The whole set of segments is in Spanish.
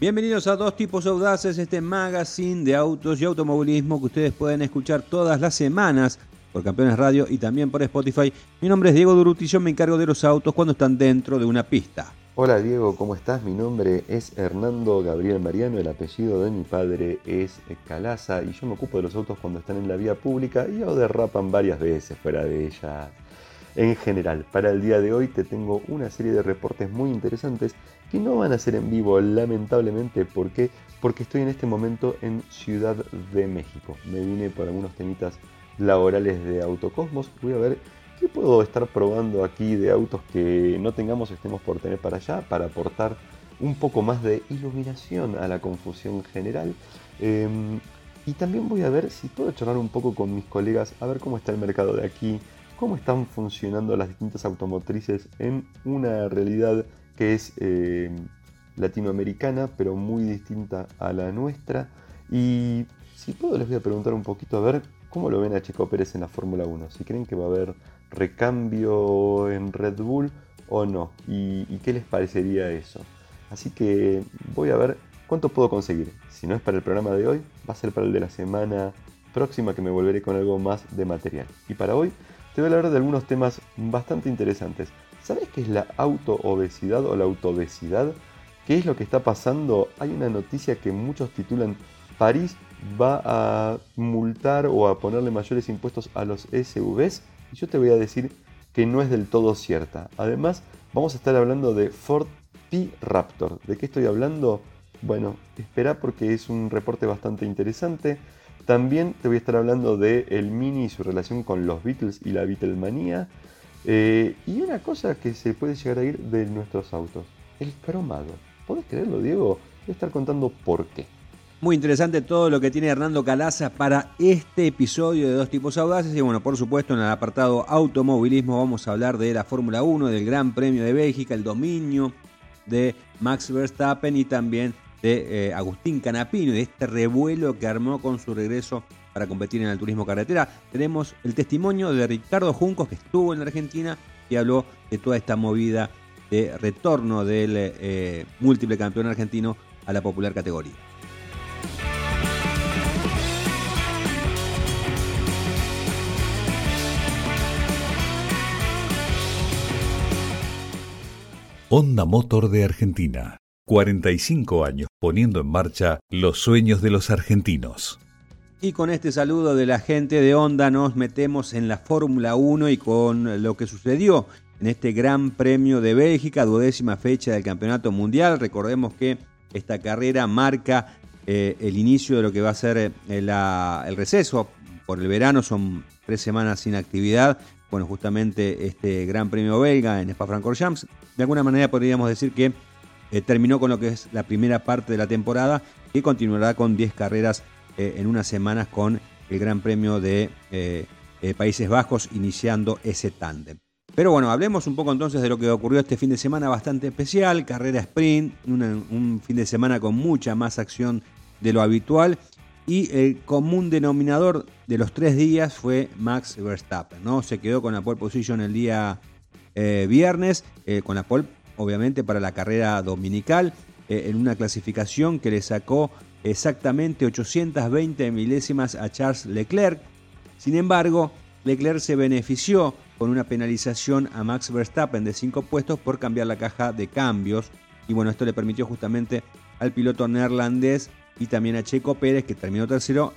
Bienvenidos a Dos Tipos Audaces, este magazine de autos y automovilismo que ustedes pueden escuchar todas las semanas por Campeones Radio y también por Spotify. Mi nombre es Diego Duruti yo me encargo de los autos cuando están dentro de una pista. Hola Diego, ¿cómo estás? Mi nombre es Hernando Gabriel Mariano, el apellido de mi padre es Calaza y yo me ocupo de los autos cuando están en la vía pública y o derrapan varias veces fuera de ella. En general, para el día de hoy te tengo una serie de reportes muy interesantes que no van a ser en vivo, lamentablemente. ¿Por qué? Porque estoy en este momento en Ciudad de México. Me vine por algunos temitas laborales de Autocosmos. Voy a ver qué puedo estar probando aquí de autos que no tengamos, estemos por tener para allá, para aportar un poco más de iluminación a la confusión general. Em, y también voy a ver si puedo charlar un poco con mis colegas, a ver cómo está el mercado de aquí, cómo están funcionando las distintas automotrices en una realidad que es eh, latinoamericana, pero muy distinta a la nuestra. Y si puedo, les voy a preguntar un poquito a ver cómo lo ven a Checo Pérez en la Fórmula 1. Si creen que va a haber recambio en Red Bull o no. Y, y qué les parecería eso. Así que voy a ver cuánto puedo conseguir. Si no es para el programa de hoy, va a ser para el de la semana próxima que me volveré con algo más de material. Y para hoy te voy a hablar de algunos temas bastante interesantes. ¿Sabes qué es la autoobesidad o la autoobesidad? ¿Qué es lo que está pasando? Hay una noticia que muchos titulan París va a multar o a ponerle mayores impuestos a los SUVs y yo te voy a decir que no es del todo cierta. Además, vamos a estar hablando de Ford P Raptor. ¿De qué estoy hablando? Bueno, espera porque es un reporte bastante interesante. También te voy a estar hablando de el Mini y su relación con los Beatles y la Beatlemanía. Eh, y una cosa que se puede llegar a ir de nuestros autos, el cromado. ¿Podés creerlo, Diego? Voy a estar contando por qué. Muy interesante todo lo que tiene Hernando Calaza para este episodio de Dos Tipos Audaces. Y bueno, por supuesto, en el apartado automovilismo vamos a hablar de la Fórmula 1, del Gran Premio de Bélgica, el dominio de Max Verstappen y también de eh, Agustín Canapino y de este revuelo que armó con su regreso para competir en el turismo carretera. Tenemos el testimonio de Ricardo Juncos, que estuvo en la Argentina y habló de toda esta movida de retorno del eh, múltiple campeón argentino a la popular categoría. Honda Motor de Argentina. 45 años poniendo en marcha los sueños de los argentinos. Y con este saludo de la gente de Honda nos metemos en la Fórmula 1 y con lo que sucedió en este Gran Premio de Bélgica, duodécima fecha del Campeonato Mundial. Recordemos que esta carrera marca eh, el inicio de lo que va a ser eh, el receso por el verano, son tres semanas sin actividad. Bueno, justamente este Gran Premio belga en Spa-Francorchamps, de alguna manera podríamos decir que eh, terminó con lo que es la primera parte de la temporada y continuará con 10 carreras eh, en unas semanas con el Gran Premio de eh, eh, Países Bajos iniciando ese tándem. Pero bueno, hablemos un poco entonces de lo que ocurrió este fin de semana bastante especial, carrera sprint, un fin de semana con mucha más acción de lo habitual y el común denominador de los tres días fue Max Verstappen, ¿no? Se quedó con la pole position el día viernes, con la pole obviamente para la carrera dominical, en una clasificación que le sacó exactamente 820 milésimas a Charles Leclerc. Sin embargo, Leclerc se benefició con una penalización a Max Verstappen de 5 puestos por cambiar la caja de cambios. Y bueno, esto le permitió justamente al piloto neerlandés y también a Checo Pérez, que terminó tercero,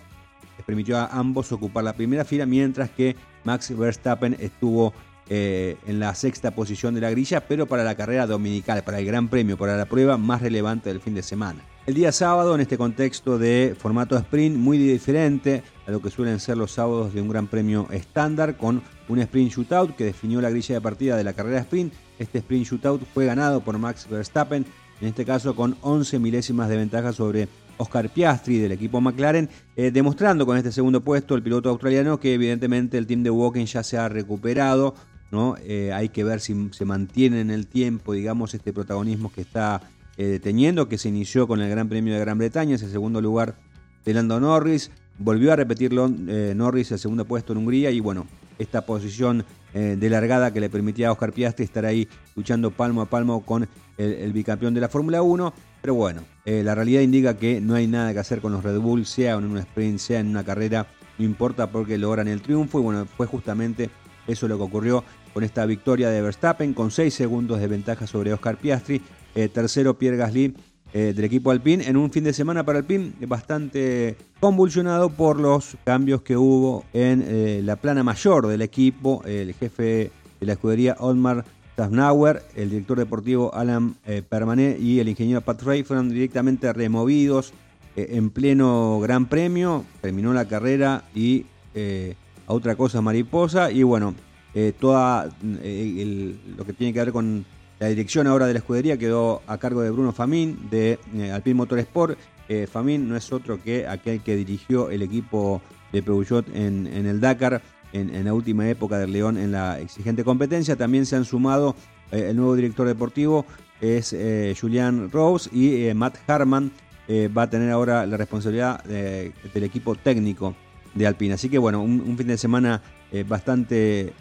les permitió a ambos ocupar la primera fila, mientras que Max Verstappen estuvo eh, en la sexta posición de la grilla, pero para la carrera dominical, para el Gran Premio, para la prueba más relevante del fin de semana. El día sábado, en este contexto de formato sprint muy diferente a lo que suelen ser los sábados de un gran premio estándar, con un sprint shootout que definió la grilla de partida de la carrera sprint. Este sprint shootout fue ganado por Max Verstappen, en este caso con 11 milésimas de ventaja sobre Oscar Piastri del equipo McLaren, eh, demostrando con este segundo puesto el piloto australiano que evidentemente el team de Woken ya se ha recuperado. ¿no? Eh, hay que ver si se mantiene en el tiempo, digamos, este protagonismo que está eh, teniendo, que se inició con el Gran Premio de Gran Bretaña, es el segundo lugar de Lando Norris. Volvió a repetirlo eh, Norris el segundo puesto en Hungría y bueno, esta posición eh, de largada que le permitía a Oscar Piastri estar ahí luchando palmo a palmo con el, bicampeón de la Fórmula 1. Pero bueno, eh, la realidad indica que no hay nada que hacer con los Red Bull, sea en un sprint, sea en una carrera, no importa porque logran el triunfo y bueno, fue justamente eso lo que ocurrió con esta victoria de Verstappen con 6 segundos de ventaja sobre Oscar Piastri, eh, tercero Pierre Gasly eh, del equipo Alpine en un fin de semana para Alpine bastante convulsionado por los cambios que hubo en la plana mayor del equipo, el jefe de la escudería Otmar Tafnauer, el director deportivo Alan eh, Permané y el ingeniero Pat Ray fueron directamente removidos eh, en pleno Gran Premio. Terminó la carrera y eh, a otra cosa mariposa. Y bueno, toda lo que tiene que ver con la dirección ahora de la escudería quedó a cargo de Bruno Famín de Alpine Motorsport. Famín no es otro que aquel que dirigió el equipo de Peugeot en el Dakar en, la última época del León en la exigente competencia. También se han sumado eh, el nuevo director deportivo, es eh, Julian Rose, y eh, Matt Harman va a tener ahora la responsabilidad del equipo técnico de Alpine. Así que bueno, un, fin de semana bastante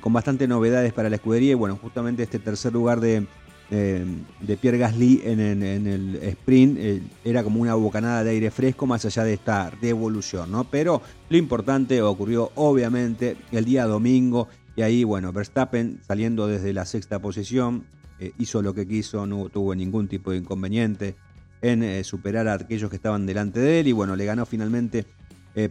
con bastante novedades para la escudería. Y bueno, justamente este tercer lugar de, de Pierre Gasly en, el sprint eh, era como una bocanada de aire fresco más allá de esta revolución, ¿no? Pero lo importante ocurrió obviamente el día domingo. Y ahí, bueno, Verstappen saliendo desde la sexta posición eh, hizo lo que quiso, no tuvo ningún tipo de inconveniente en eh, superar a aquellos que estaban delante de él. Y bueno, le ganó finalmente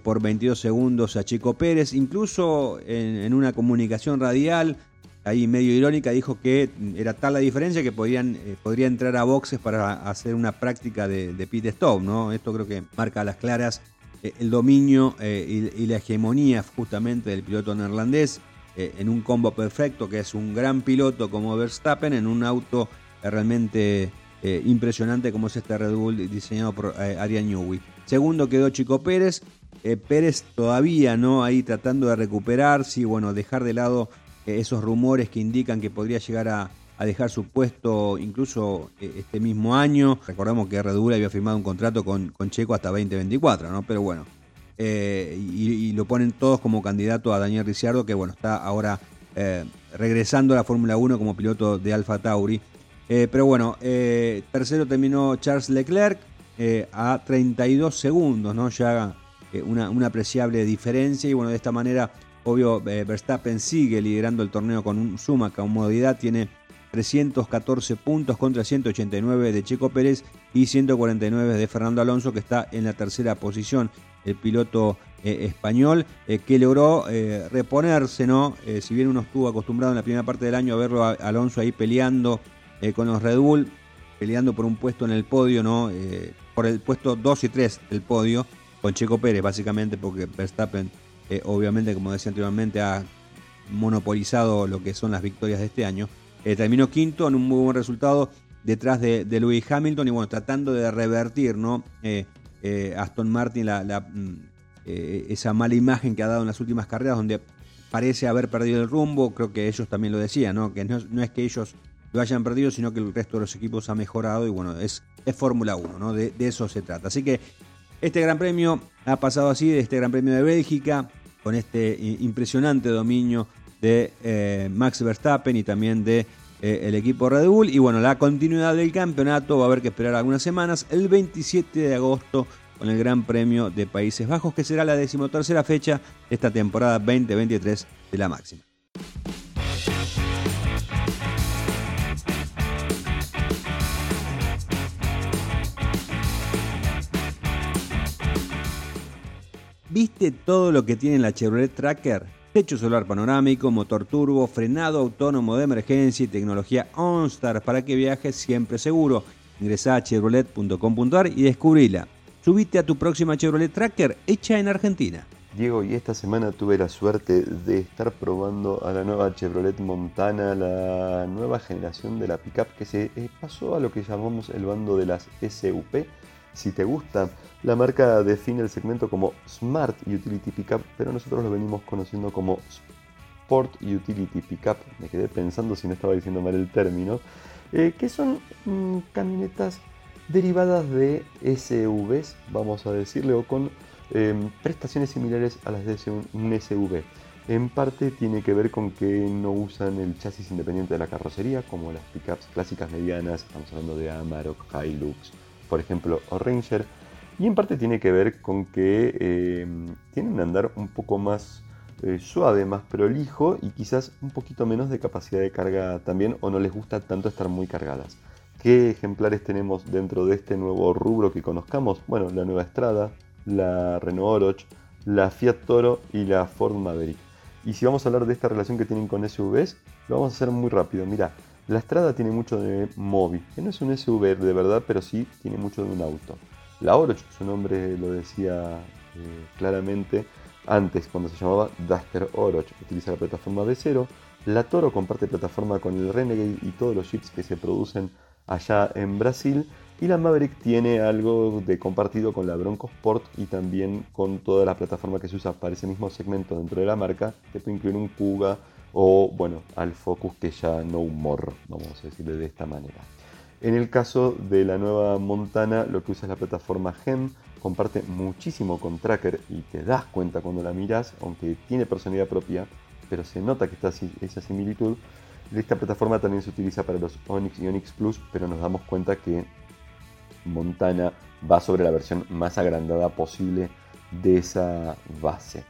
por 22 segundos a Chico Pérez, incluso en una comunicación radial ahí medio irónica, dijo que era tal la diferencia que podían, eh, podría entrar a boxes para hacer una práctica de, pit stop, ¿no? Esto creo que marca a las claras eh, el dominio eh, y, la hegemonía justamente del piloto neerlandés en un combo perfecto, que es un gran piloto como Verstappen, en un auto realmente impresionante como es este Red Bull diseñado por Arian Newey. Segundo quedó Chico Pérez. Pérez todavía no ahí tratando de recuperarse y bueno, dejar de lado esos rumores que indican que podría llegar a, dejar su puesto incluso eh, este mismo año. Recordemos que Red Bull había firmado un contrato con, con Checo hasta 2024, ¿no? Pero bueno, eh, y, lo ponen todos como candidato a Daniel Ricciardo, que bueno, está ahora eh, regresando a la Fórmula 1 como piloto de Alfa Tauri. Pero bueno, tercero terminó Charles Leclerc a 32 segundos, ¿no? Ya una, una apreciable diferencia y bueno, de esta manera Obvio, eh, Verstappen sigue liderando el torneo con un suma comodidad, tiene 314 puntos contra 189 de Checo Pérez y 149 de Fernando Alonso, que está en la tercera posición. El piloto eh, español eh, que logró reponerse, ¿no? si bien uno estuvo acostumbrado en la primera parte del año a verlo a Alonso ahí peleando con los Red Bull, peleando por un puesto en el podio, ¿no? por el puesto 2 y 3 del podio, con Checo Pérez, básicamente, porque Verstappen eh, obviamente, como decía anteriormente, ha monopolizado lo que son las victorias de este año. Eh, terminó quinto en un muy buen resultado detrás de, de Lewis Hamilton y bueno, tratando de revertir ¿no? Eh, Aston Martin mm, esa mala imagen que ha dado en las últimas carreras donde parece haber perdido el rumbo, creo que ellos también lo decían, ¿no? que no, es que ellos lo hayan perdido, sino que el resto de los equipos ha mejorado y bueno, es, es Fórmula 1, ¿no? de, eso se trata. Así que este Gran Premio ha pasado así, este Gran Premio de Bélgica, con este impresionante dominio de eh, Max Verstappen y también de eh, el equipo Red Bull. Y bueno, la continuidad del campeonato va a haber que esperar algunas semanas, el 27 de agosto con el Gran Premio de Países Bajos, que será la decimotercera fecha de esta temporada 2023 de la máxima. ¿Viste todo lo que tiene la Chevrolet Tracker? Techo solar panorámico, motor turbo, frenado autónomo de emergencia y tecnología OnStar para que viajes siempre seguro. Ingresá a chevrolet.com.ar y descubrila. Subite a tu próxima Chevrolet Tracker hecha en Argentina. Diego, y esta semana tuve la suerte de estar probando a la nueva Chevrolet Montana, la nueva generación de la pickup que se eh, pasó a lo que llamamos el bando de las SUP si te gusta. La marca define el segmento como Smart Utility Pickup, pero nosotros lo venimos conociendo como Sport Utility Pickup. Me quedé pensando si no estaba diciendo mal el término. Eh, que son mm, camionetas derivadas de SUVs, vamos a decirle, o con em, prestaciones similares a las de un SUV. En parte tiene que ver con que no usan el chasis independiente de la carrocería, como las pickups clásicas medianas, estamos hablando de Amarok, Hilux, por ejemplo, Ranger. Y en parte tiene que ver con que eh, tienen un andar un poco más eh, suave, más prolijo y quizás un poquito menos de capacidad de carga también, o no les gusta tanto estar muy cargadas. ¿Qué ejemplares tenemos dentro de este nuevo rubro que conozcamos? Bueno, la nueva Estrada, la Renault Oroch, la Fiat Toro y la Ford Maverick. Y si vamos a hablar de esta relación que tienen con SUVs, lo vamos a hacer muy rápido. Mira, la Strada tiene mucho de Mobi, que no es un SUV de verdad, pero sí tiene mucho de un auto. La Oroch, su nombre lo decía eh, claramente antes, cuando se llamaba Duster Oroch, utiliza la plataforma B0. La Toro comparte plataforma con el Renegade y todos los chips que se producen allá en Brasil. Y la Maverick tiene algo de compartido con la Bronco Sport y también con toda la plataforma que se usa para ese mismo segmento dentro de la marca, que puede incluir un Kuga o, bueno, al Focus que ya no humor, vamos a decirle de esta manera. En el caso de la nueva Montana, lo que usa es la plataforma GEM, comparte muchísimo con Tracker y te das cuenta cuando la miras, aunque tiene personalidad propia, pero se nota que está esa similitud. Esta plataforma también se utiliza para los Onix y Onix Plus, pero nos damos cuenta que Montana va sobre la versión más agrandada posible de esa base.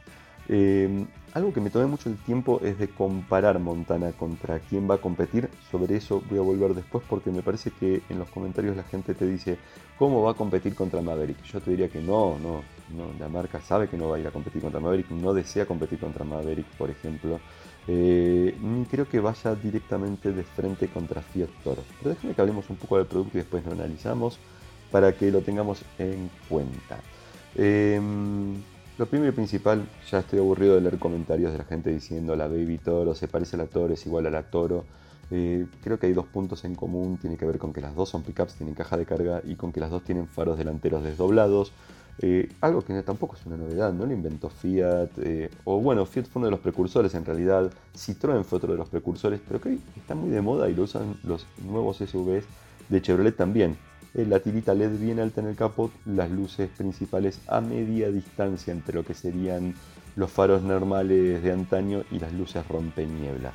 Eh, algo que me tomé mucho el tiempo es de comparar Montana contra quién va a competir. Sobre eso voy a volver después porque me parece que en los comentarios la gente te dice cómo va a competir contra Maverick. Yo te diría que no, no, la marca sabe que no va a ir a competir contra Maverick, no desea competir contra Maverick, por ejemplo. Eh, creo que vaya directamente de frente contra Fiat Toro. Pero déjame que hablemos un poco del producto y después lo analizamos para que lo tengamos en cuenta. Em, lo primero y principal, ya estoy aburrido de leer comentarios de la gente diciendo la Baby Toro se parece a la Toro, es igual a la Toro. Eh, creo que hay dos puntos en común, tiene que ver con que las dos son pickups, tienen caja de carga y con que las dos tienen faros delanteros desdoblados. Eh, algo que tampoco es una novedad, no lo inventó Fiat, eh, o bueno, Fiat fue uno de los precursores en realidad, Citroën fue otro de los precursores, pero que está muy de moda y lo usan los nuevos SUVs de Chevrolet también. Eh, la tirita LED bien alta en el capot, las luces principales a media distancia entre lo que serían los faros normales de antaño y las luces rompenieblas.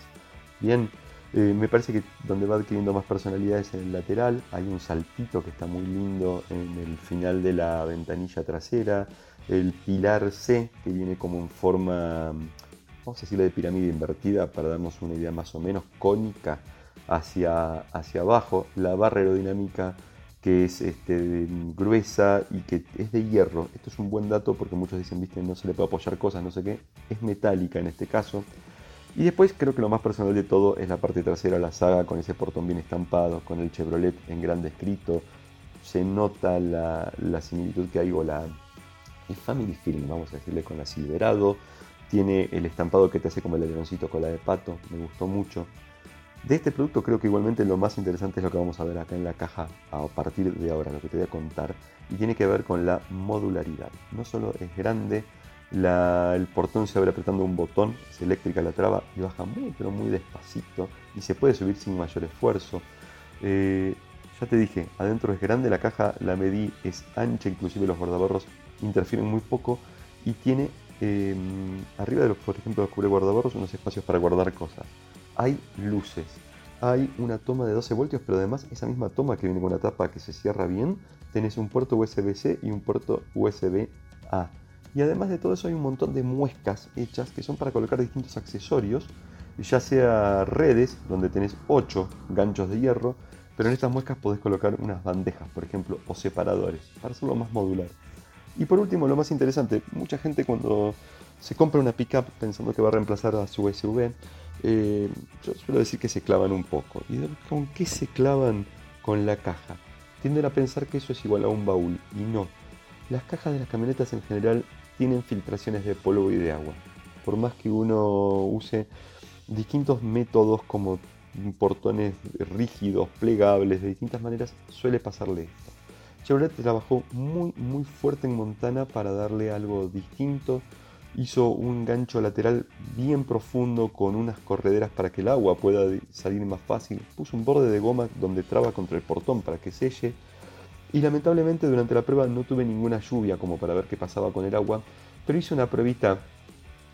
Bien, eh, me parece que donde va adquiriendo más personalidad es en el lateral. Hay un saltito que está muy lindo en el final de la ventanilla trasera. El pilar C que viene como en forma, vamos a decirle de pirámide invertida para darnos una idea más o menos cónica hacia, hacia abajo. La barra aerodinámica que es este, gruesa y que es de hierro. Esto es un buen dato porque muchos dicen, viste, no se le puede apoyar cosas, no sé qué. Es metálica en este caso. Y después creo que lo más personal de todo es la parte trasera, la saga con ese portón bien estampado, con el Chevrolet en grande escrito. Se nota la, similitud que hay o la, el family feeling, vamos a decirle, con la Silverado. Tiene el estampado que te hace como el aleroncito con la de pato, me gustó mucho. De este producto creo que igualmente lo más interesante es lo que vamos a ver acá en la caja a partir de ahora, lo que te voy a contar, y tiene que ver con la modularidad. No solo es grande, el portón se abre apretando un botón, es eléctrica la traba y baja muy pero muy despacito y se puede subir sin mayor esfuerzo. Eh, ya te dije, adentro es grande la caja, la medí, es ancha, inclusive los guardabarros interfieren muy poco y tiene em, arriba de los, por ejemplo, los cubre guardabarros unos espacios para guardar cosas. Hay luces, hay una toma de 12 voltios, pero además esa misma toma que viene con una tapa que se cierra bien, tenés un puerto USB-C y un puerto USB-A. Y además de todo eso hay un montón de muescas hechas que son para colocar distintos accesorios, ya sea redes, donde tenés 8 ganchos de hierro, pero en estas muescas podés colocar unas bandejas, por ejemplo, o separadores, para hacerlo más modular. Y por último, lo más interesante, mucha gente cuando se compra una pickup pensando que va a reemplazar a su SUV, eh, yo suelo decir que se clavan un poco. ¿Y con qué se clavan con la caja? Tienden a pensar que eso es igual a un baúl, y no. Las cajas de las camionetas en general tienen filtraciones de polvo y de agua. Por más que uno use distintos métodos como portones rígidos, plegables, de distintas maneras, suele pasarle esto. Chevrolet trabajó muy muy fuerte en Montana para darle algo distinto. Hizo un gancho lateral bien profundo con unas correderas para que el agua pueda salir más fácil. Puso un borde de goma donde traba contra el portón para que selle y lamentablemente durante la prueba no tuve ninguna lluvia como para ver qué pasaba con el agua, pero hice una pruebita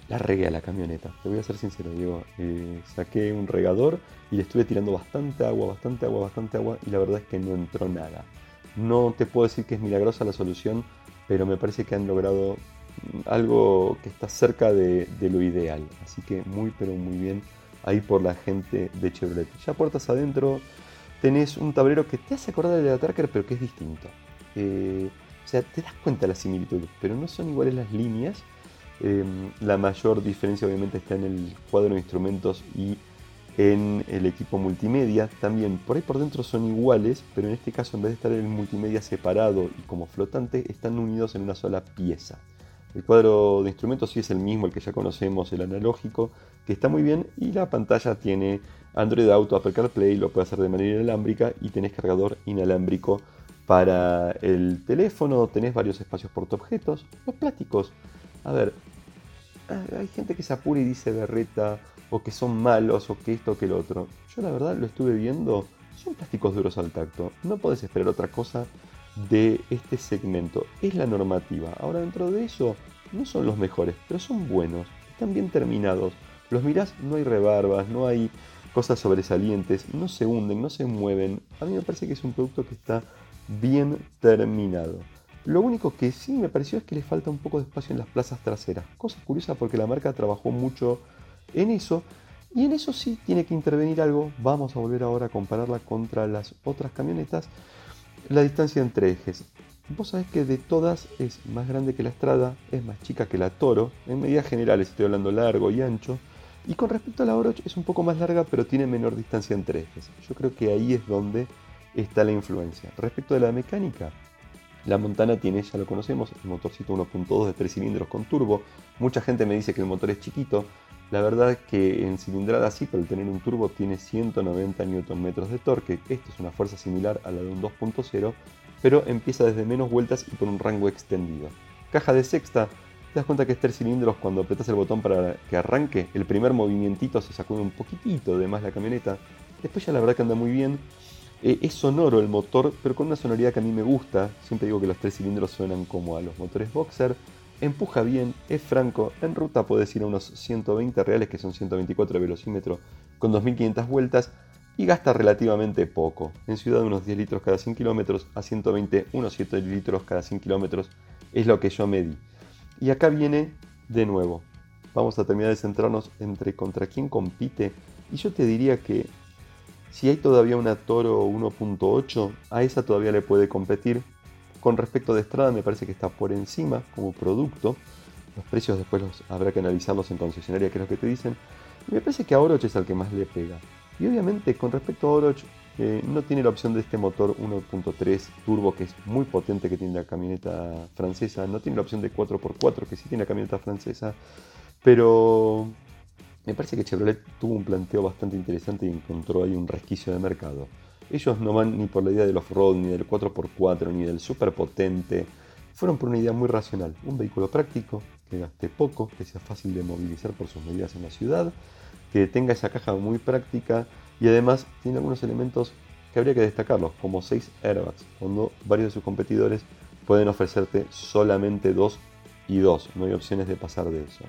la regué a la camioneta. Te voy a ser sincero, Diego. Eh, saqué un regador y le estuve tirando bastante agua, bastante agua, bastante agua y la verdad es que no entró nada. No te puedo decir que es milagrosa la solución, pero me parece que han logrado algo que está cerca de, lo ideal. Así que muy, pero muy bien ahí por la gente de Chevrolet. Ya puertas adentro tenés un tablero que te hace acordar de la pero que es distinto. Eh, o sea, te das cuenta de la similitud, pero no son iguales las líneas Em, la mayor diferencia obviamente está en el cuadro de instrumentos y en el equipo multimedia. También por ahí por dentro son iguales, pero en este caso en vez de estar el multimedia separado y como flotante, están unidos en una sola pieza. El cuadro de instrumentos sí es el mismo, el que ya conocemos, el analógico, que está muy bien y la pantalla tiene Android Auto, Apple CarPlay, lo puede hacer de manera inalámbrica y tenés cargador inalámbrico para el teléfono, tenés varios espacios portaobjetos, los plásticos a ver, hay gente que se apura y dice berreta, o que son malos, o que esto, que el otro. Yo la verdad lo estuve viendo, son plásticos duros al tacto. No podés esperar otra cosa de este segmento. Es la normativa. Ahora dentro de eso, no son los mejores, pero son buenos. Están bien terminados. Los mirás, no hay rebarbas, no hay cosas sobresalientes, no se hunden, no se mueven. A mí me parece que es un producto que está bien terminado. Lo único que sí me pareció es que le falta un poco de espacio en las plazas traseras. Cosa curiosa porque la marca trabajó mucho en eso. Y en eso sí tiene que intervenir algo. Vamos a volver ahora a compararla contra las otras camionetas. La distancia entre ejes. Vos sabés que de todas es más grande que la Estrada, es más chica que la Toro. En medidas generales estoy hablando largo y ancho. Y con respecto a la Oroch es un poco más larga pero tiene menor distancia entre ejes. Yo creo que ahí es donde está la influencia. Respecto de la mecánica, la Montana tiene, ya lo conocemos, el motorcito 1.2 de 3 cilindros con turbo. Mucha gente me dice que el motor es chiquito. La verdad es que en cilindrada sí, pero tener un turbo tiene 190 Nm de torque. Esto es una fuerza similar a la de un 2.0, pero empieza desde menos vueltas y con un rango extendido. Caja de sexta, te das cuenta que es 3 cilindros cuando apretas el botón para que arranque. El primer movimientito se sacude un poquitito de más la camioneta. Después ya la verdad que anda muy bien. Eh, es sonoro el motor, pero con una sonoridad que a mí me gusta. Siempre digo que los tres cilindros suenan como a los motores Boxer. Empuja bien, es franco. En ruta puedes ir a unos 120 reales, que son 124 de velocímetro, con 2500 vueltas. Y gasta relativamente poco. En ciudad unos 10 litros cada 100 kilómetros, a 120 unos 7 litros cada 100 kilómetros. Es lo que yo medí. Y acá viene de nuevo. Vamos a terminar de centrarnos entre contra quién compite. Y yo te diría que si hay todavía una Toro 1.8, a esa todavía le puede competir. Con respecto de Estrada me parece que está por encima como producto. Los precios después los, habrá que analizarlos en concesionaria, que es lo que te dicen. Me parece que a Oroch es el que más le pega. Y obviamente con respecto a Oroch eh, no tiene la opción de este motor 1.3 turbo que es muy potente que tiene la camioneta francesa. No tiene la opción de 4x4 que sí tiene la camioneta francesa. Pero me parece que Chevrolet tuvo un planteo bastante interesante y encontró ahí un resquicio de mercado. Ellos no van ni por la idea del off-road, ni del 4x4, ni del super potente. Fueron por una idea muy racional. Un vehículo práctico, que gaste poco, que sea fácil de movilizar por sus medidas en la ciudad, que tenga esa caja muy práctica y además tiene algunos elementos que habría que destacarlos, como 6 airbags, cuando varios de sus competidores pueden ofrecerte solamente 2 y 2. No hay opciones de pasar de eso.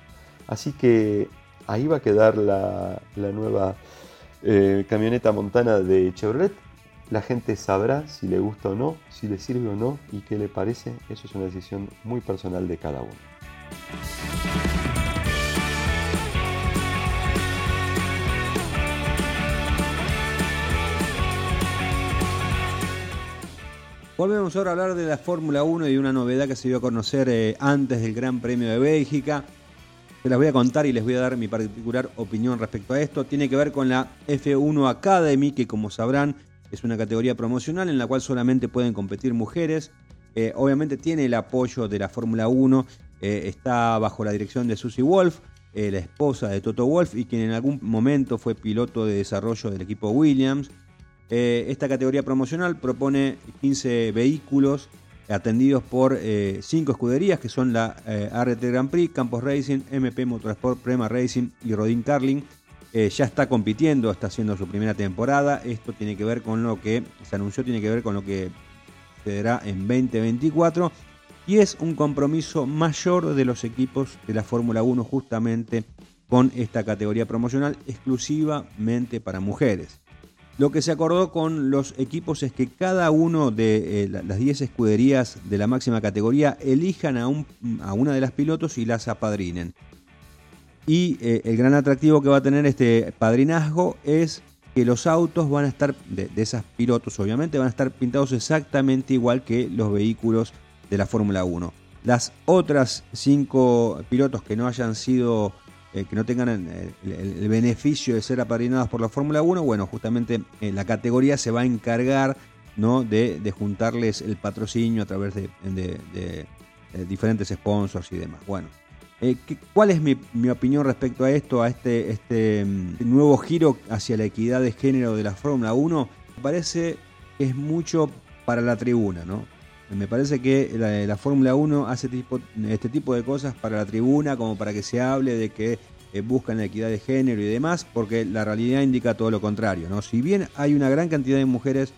Así que ahí va a quedar la, nueva eh, camioneta montana de Chevrolet. La gente sabrá si le gusta o no, si le sirve o no y qué le parece. Eso es una decisión muy personal de cada uno. Volvemos ahora a hablar de la Fórmula 1 y una novedad que se dio a conocer eh, antes del Gran Premio de Bélgica. Se las voy a contar y les voy a dar mi particular opinión respecto a esto. Tiene que ver con la F1 Academy, que como sabrán es una categoría promocional en la cual solamente pueden competir mujeres. Eh, obviamente tiene el apoyo de la Fórmula 1, eh, está bajo la dirección de Susie Wolf, eh, la esposa de Toto Wolf y quien en algún momento fue piloto de desarrollo del equipo Williams. esta categoría promocional propone 15 vehículos atendidos por eh, cinco escuderías que son la RT Grand Prix, Campos Racing, MP Motorsport, Prema Racing y Rodin Carling. Eh, ya está compitiendo, está haciendo su primera temporada. Esto tiene que ver con lo que se anunció, tiene que ver con lo que sucederá en 2024. y es un compromiso mayor de los equipos de la Fórmula 1 justamente con esta categoría promocional exclusivamente para mujeres. Lo que se acordó con los equipos es que cada uno de eh, las 10 escuderías de la máxima categoría elijan a, a, una de las pilotos y las apadrinen. Y eh, el gran atractivo que va a tener este padrinazgo es que los autos van a estar, de, de esas pilotos obviamente, van a estar pintados exactamente igual que los vehículos de la Fórmula 1. Las otras cinco pilotos que no hayan sido eh, que no tengan el, beneficio de ser apadrinados por la Fórmula 1, bueno, justamente eh, la categoría se va a encargar ¿no? de, juntarles el patrocinio a través de, diferentes sponsors y demás. Bueno, eh, ¿cuál es mi, opinión respecto a esto, a este, este mm, nuevo giro hacia la equidad de género de la Fórmula 1? Me parece que es mucho para la tribuna, ¿no? Me parece que la, Fórmula 1 hace tipo, este tipo de cosas para la tribuna, como para que se hable de que eh, buscan la equidad de género y demás, porque la realidad indica todo lo contrario. ¿no? Si bien hay una gran cantidad de mujeres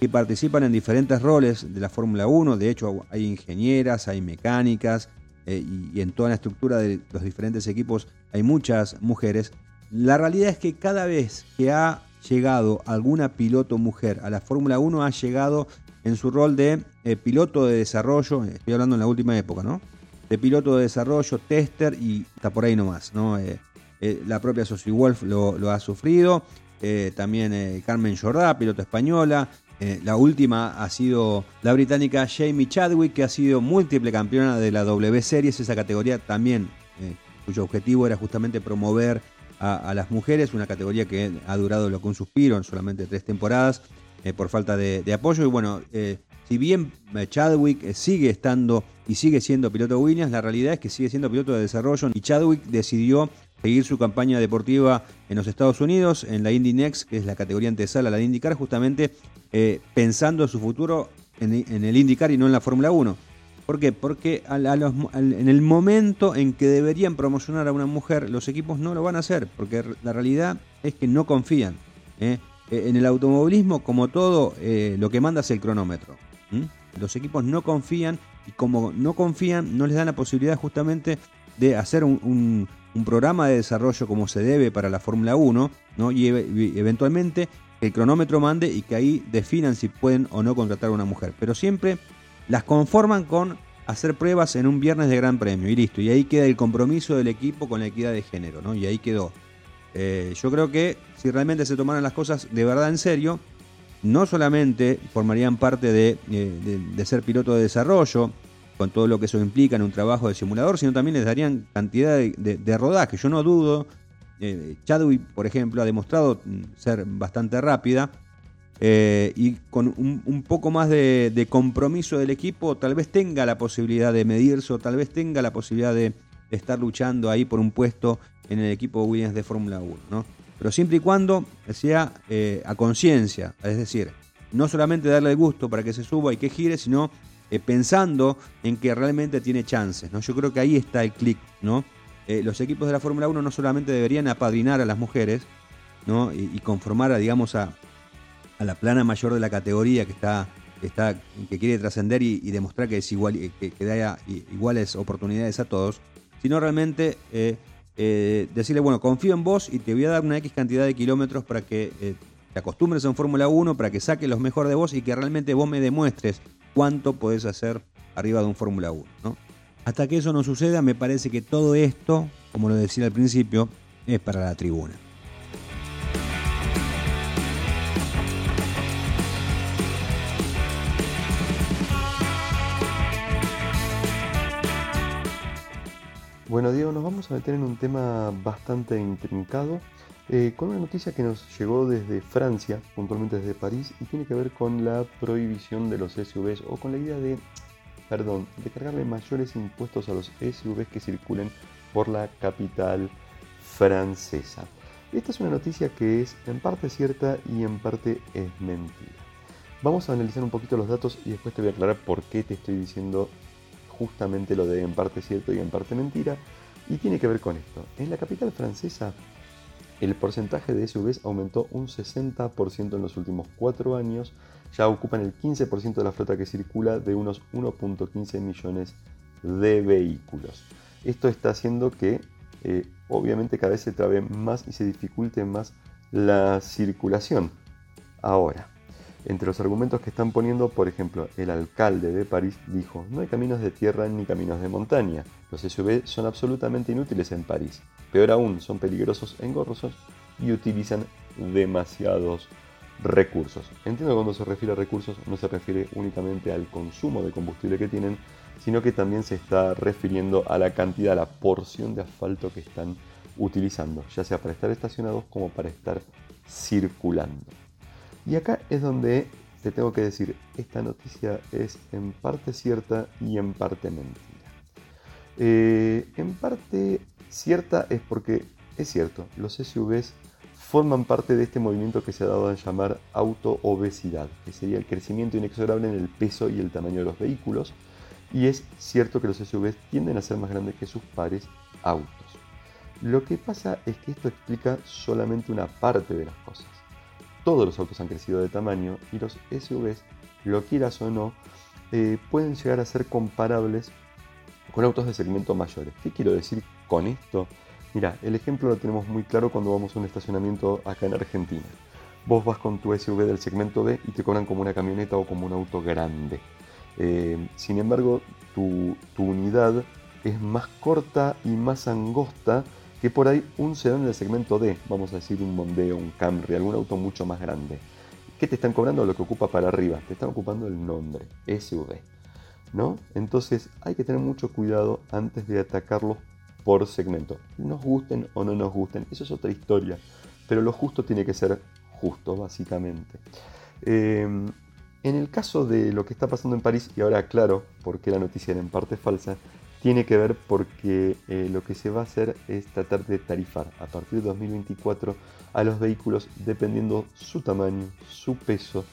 que participan en diferentes roles de la Fórmula 1, de hecho hay ingenieras, hay mecánicas, eh, y, en toda la estructura de los diferentes equipos hay muchas mujeres, la realidad es que cada vez que ha llegado alguna piloto mujer a la Fórmula 1 ha llegado en su rol de eh, piloto de desarrollo, estoy hablando en la última época, ¿no? De piloto de desarrollo, tester y está por ahí nomás, ¿no? Eh, la propia Sophie Wolf lo, ha sufrido, también Carmen Jordá, piloto española, la última ha sido la británica Jamie Chadwick, que ha sido múltiple campeona de la W Series, esa categoría también, cuyo objetivo era justamente promover a, las mujeres, una categoría que ha durado lo que un suspiro en solamente tres temporadas. Eh, por falta de, apoyo. Y bueno, eh, si bien eh, Chadwick sigue estando y sigue siendo piloto Williams, la realidad es que sigue siendo piloto de desarrollo y Chadwick decidió seguir su campaña deportiva en los Estados Unidos, en la Indy Next, que es la categoría antesala a la de IndyCar, justamente pensando su futuro en, el IndyCar y no en la Fórmula 1. ¿Por qué? Porque en el momento en que deberían promocionar a una mujer, los equipos no lo van a hacer, porque la realidad es que no confían. Eh, en el automovilismo, como todo, eh, lo que manda es el cronómetro. Los equipos no confían y como no confían, no les dan la posibilidad justamente de hacer un, programa de desarrollo como se debe para la Fórmula 1 ¿no? y, eventualmente el cronómetro mande y que ahí definan si pueden o no contratar a una mujer. Pero siempre las conforman con hacer pruebas en un viernes de Gran Premio y listo. Y ahí queda el compromiso del equipo con la equidad de género, ¿no? Y ahí quedó. Eh, yo creo que si realmente se tomaran las cosas de verdad en serio, no solamente formarían parte de, eh, ser piloto de desarrollo, con todo lo que eso implica en un trabajo de simulador, sino también les darían cantidad de, rodaje. Yo no dudo, eh, Chadwick, por ejemplo, ha demostrado ser bastante rápida, y con un, poco más de, de, compromiso del equipo, tal vez tenga la posibilidad de medirse o tal vez tenga la posibilidad de, estar luchando ahí por un puesto en el equipo Williams de Fórmula 1, ¿no? Pero siempre y cuando sea eh, a conciencia, es decir, no solamente darle el gusto para que se suba y que gire, sino eh, pensando en que realmente tiene chances, ¿no? Yo creo que ahí está el clic, ¿no? Eh, los equipos de la Fórmula 1 no solamente deberían apadrinar a las mujeres, ¿no? Y, conformar, a, digamos, a, la plana mayor de la categoría que está, está que quiere trascender y, demostrar que es igual, que, que da iguales oportunidades a todos, sino realmente eh, eh, decirle, bueno, confío en vos y te voy a dar una X cantidad de kilómetros para que eh, te acostumbres a un Fórmula 1, para que saques los mejor de vos y que realmente vos me demuestres cuánto podés hacer arriba de un Fórmula 1. Hasta que eso no suceda, me parece que todo esto, como lo decía al principio, es para la tribuna. Bueno, Diego, nos vamos a meter en un tema bastante intrincado, eh, con una noticia que nos llegó desde Francia, puntualmente desde París, y tiene que ver con la prohibición de los SUVs o con la idea de, perdón, de cargarle mayores impuestos a los SUVs que circulen por la capital francesa. Esta es una noticia que es en parte cierta y en parte es mentira. Vamos a analizar un poquito los datos y después te voy a aclarar por qué te estoy diciendo justamente lo de en parte cierto y en parte mentira, y tiene que ver con esto. En la capital francesa, el porcentaje de SUVs aumentó un 60% en los últimos 4 años, ya ocupan el 15% de la flota que circula de unos 1.15 millones de vehículos. Esto está haciendo que eh, obviamente cada vez se trabe más y se dificulte más la circulación. Ahora, entre los argumentos que están poniendo, por ejemplo, el alcalde de París dijo, no hay caminos de tierra ni caminos de montaña. Los SUV son absolutamente inútiles en París. Peor aún, son peligrosos, engorrosos y utilizan demasiados recursos. Entiendo que cuando se refiere a recursos no se refiere únicamente al consumo de combustible que tienen, sino que también se está refiriendo a la cantidad, a la porción de asfalto que están utilizando, ya sea para estar estacionados como para estar circulando. Y acá es donde te tengo que decir, esta noticia es en parte cierta y en parte mentira. Eh, en parte cierta es porque es cierto, los SUVs forman parte de este movimiento que se ha dado a llamar autoobesidad, que sería el crecimiento inexorable en el peso y el tamaño de los vehículos, y es cierto que los SUVs tienden a ser más grandes que sus pares autos. Lo que pasa es que esto explica solamente una parte de las cosas. Todos los autos han crecido de tamaño y los SUVs, lo quieras o no, eh, pueden llegar a ser comparables con autos de segmento mayores. ¿Qué quiero decir con esto? Mira, el ejemplo lo tenemos muy claro cuando vamos a un estacionamiento acá en Argentina. Vos vas con tu SUV del segmento B y te cobran como una camioneta o como un auto grande. Eh, sin embargo, tu, unidad es más corta y más angosta que por ahí un sedán del segmento D, vamos a decir un Mondeo, un Camry, algún auto mucho más grande. ¿Qué te están cobrando lo que ocupa para arriba? Te están ocupando el nombre, SUV. ¿No? Entonces hay que tener mucho cuidado antes de atacarlos por segmento. Nos gusten o no nos gusten, eso es otra historia. Pero lo justo tiene que ser justo, básicamente. Eh, en el caso de lo que está pasando en París, y ahora claro por qué la noticia era en parte falsa, tiene que ver porque eh, lo que se va a hacer es tratar de tarifar a partir de 2024 a los vehículos dependiendo su tamaño, su peso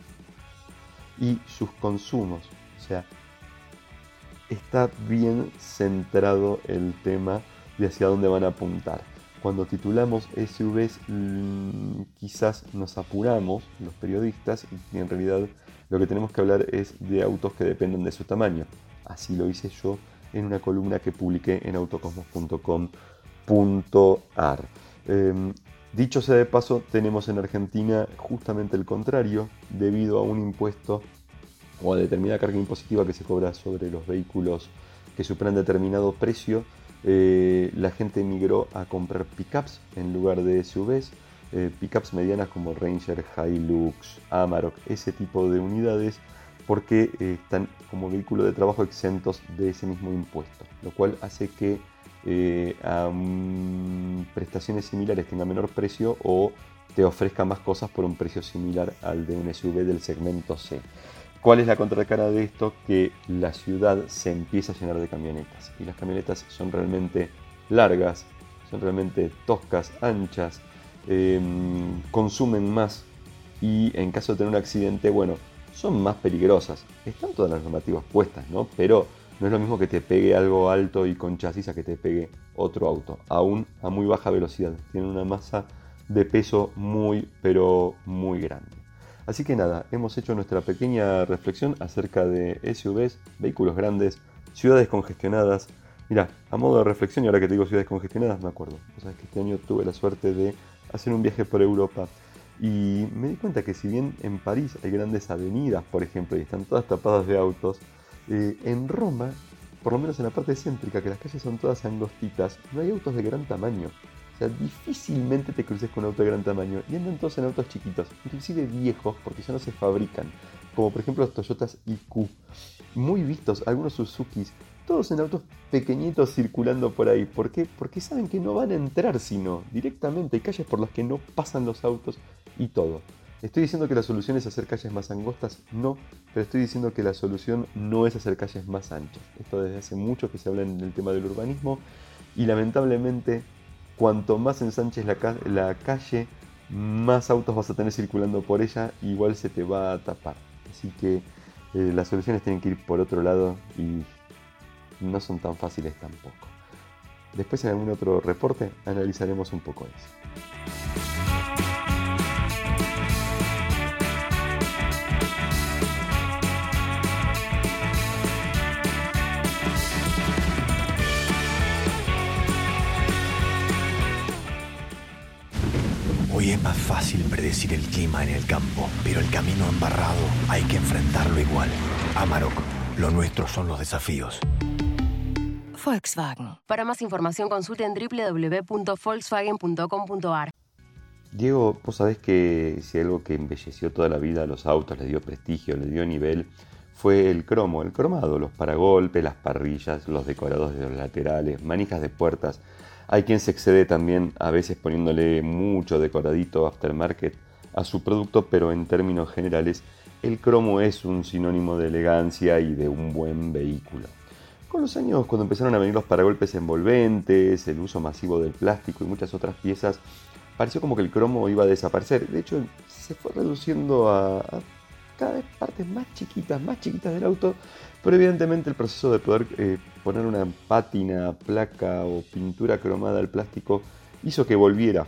y sus consumos. O sea, está bien centrado el tema de hacia dónde van a apuntar. Cuando titulamos SUVs mm, quizás nos apuramos los periodistas y en realidad lo que tenemos que hablar es de autos que dependen de su tamaño. Así lo hice yo en una columna que publiqué en autocosmos.com.ar. Em, dicho sea de paso, tenemos en Argentina justamente el contrario, debido a un impuesto o a determinada carga impositiva que se cobra sobre los vehículos que superan determinado precio, eh, la gente migró a comprar pickups en lugar de SUVs eh, pickups medianas como Ranger, Hilux, Amarok, ese tipo de unidades, porque eh, están como vehículo de trabajo exentos de ese mismo impuesto, lo cual hace que prestaciones similares tenga menor precio o te ofrezca más cosas por un precio similar al de un SUV del segmento C. ¿Cuál es la contracara de esto? Que la ciudad se empieza a llenar de camionetas y las camionetas son realmente largas, son realmente toscas, anchas, Em, consumen más y en caso de tener un accidente, bueno, son más peligrosas. Están todas las normativas puestas, ¿no? Pero no es lo mismo que te pegue algo alto y con chasis a que te pegue otro auto, aún a muy baja velocidad. Tienen una masa de peso muy, pero muy grande. Así que nada, hemos hecho nuestra pequeña reflexión acerca de SUVs, vehículos grandes, ciudades congestionadas. Mira, a modo de reflexión, y ahora que te digo ciudades congestionadas, me acuerdo. O sea, que este año tuve la suerte de hacer un viaje por Europa. Y me di cuenta que si bien en París hay grandes avenidas, por ejemplo, y están todas tapadas de autos, eh, en Roma, por lo menos en la parte céntrica, que las calles son todas angostitas, no hay autos de gran tamaño. Difícilmente te cruces con un auto de gran tamaño. Y andan todos en autos chiquitos, inclusive viejos, porque ya no se fabrican. Como por ejemplo los Toyotas IQ. Muy vistos, algunos Suzukis todos en autos pequeñitos circulando por ahí. ¿Por qué? Porque saben que no van a entrar sino directamente. Hay calles por las que no pasan los autos y todo. ¿Estoy diciendo que la solución es hacer calles más angostas? No, pero estoy diciendo que la solución no es hacer calles más anchas. Esto desde hace mucho que se habla en el tema del urbanismo y lamentablemente cuanto más ensanches la, calle, más autos vas a tener circulando por ella, igual se te va a tapar. Así que eh, las soluciones tienen que ir por otro lado y no son tan fáciles tampoco. Después en algún otro reporte analizaremos un poco eso. Más fácil predecir el clima en el campo, pero el camino embarrado hay que enfrentarlo igual. Amarok, lo nuestro son los desafíos. Volkswagen. Para más información consulten www.volkswagen.com.ar. Diego, vos sabés que si algo que embelleció toda la vida a los autos, le dio prestigio, le dio nivel, fue el cromo, el cromado, los paragolpes, las parrillas, los decorados de los laterales, manijas de puertas. Hay quien se excede también a veces poniéndole mucho decoradito aftermarket a su producto, pero en términos generales el cromo es un sinónimo de elegancia y de un buen vehículo. Con los años, cuando empezaron a venir los paragolpes envolventes, el uso masivo del plástico y muchas otras piezas, pareció como que el cromo iba a desaparecer. De hecho, se fue reduciendo a, cada vez partes más chiquitas, más chiquitas del auto, pero evidentemente el proceso de poder eh, poner una pátina, placa o pintura cromada al plástico hizo que volviera.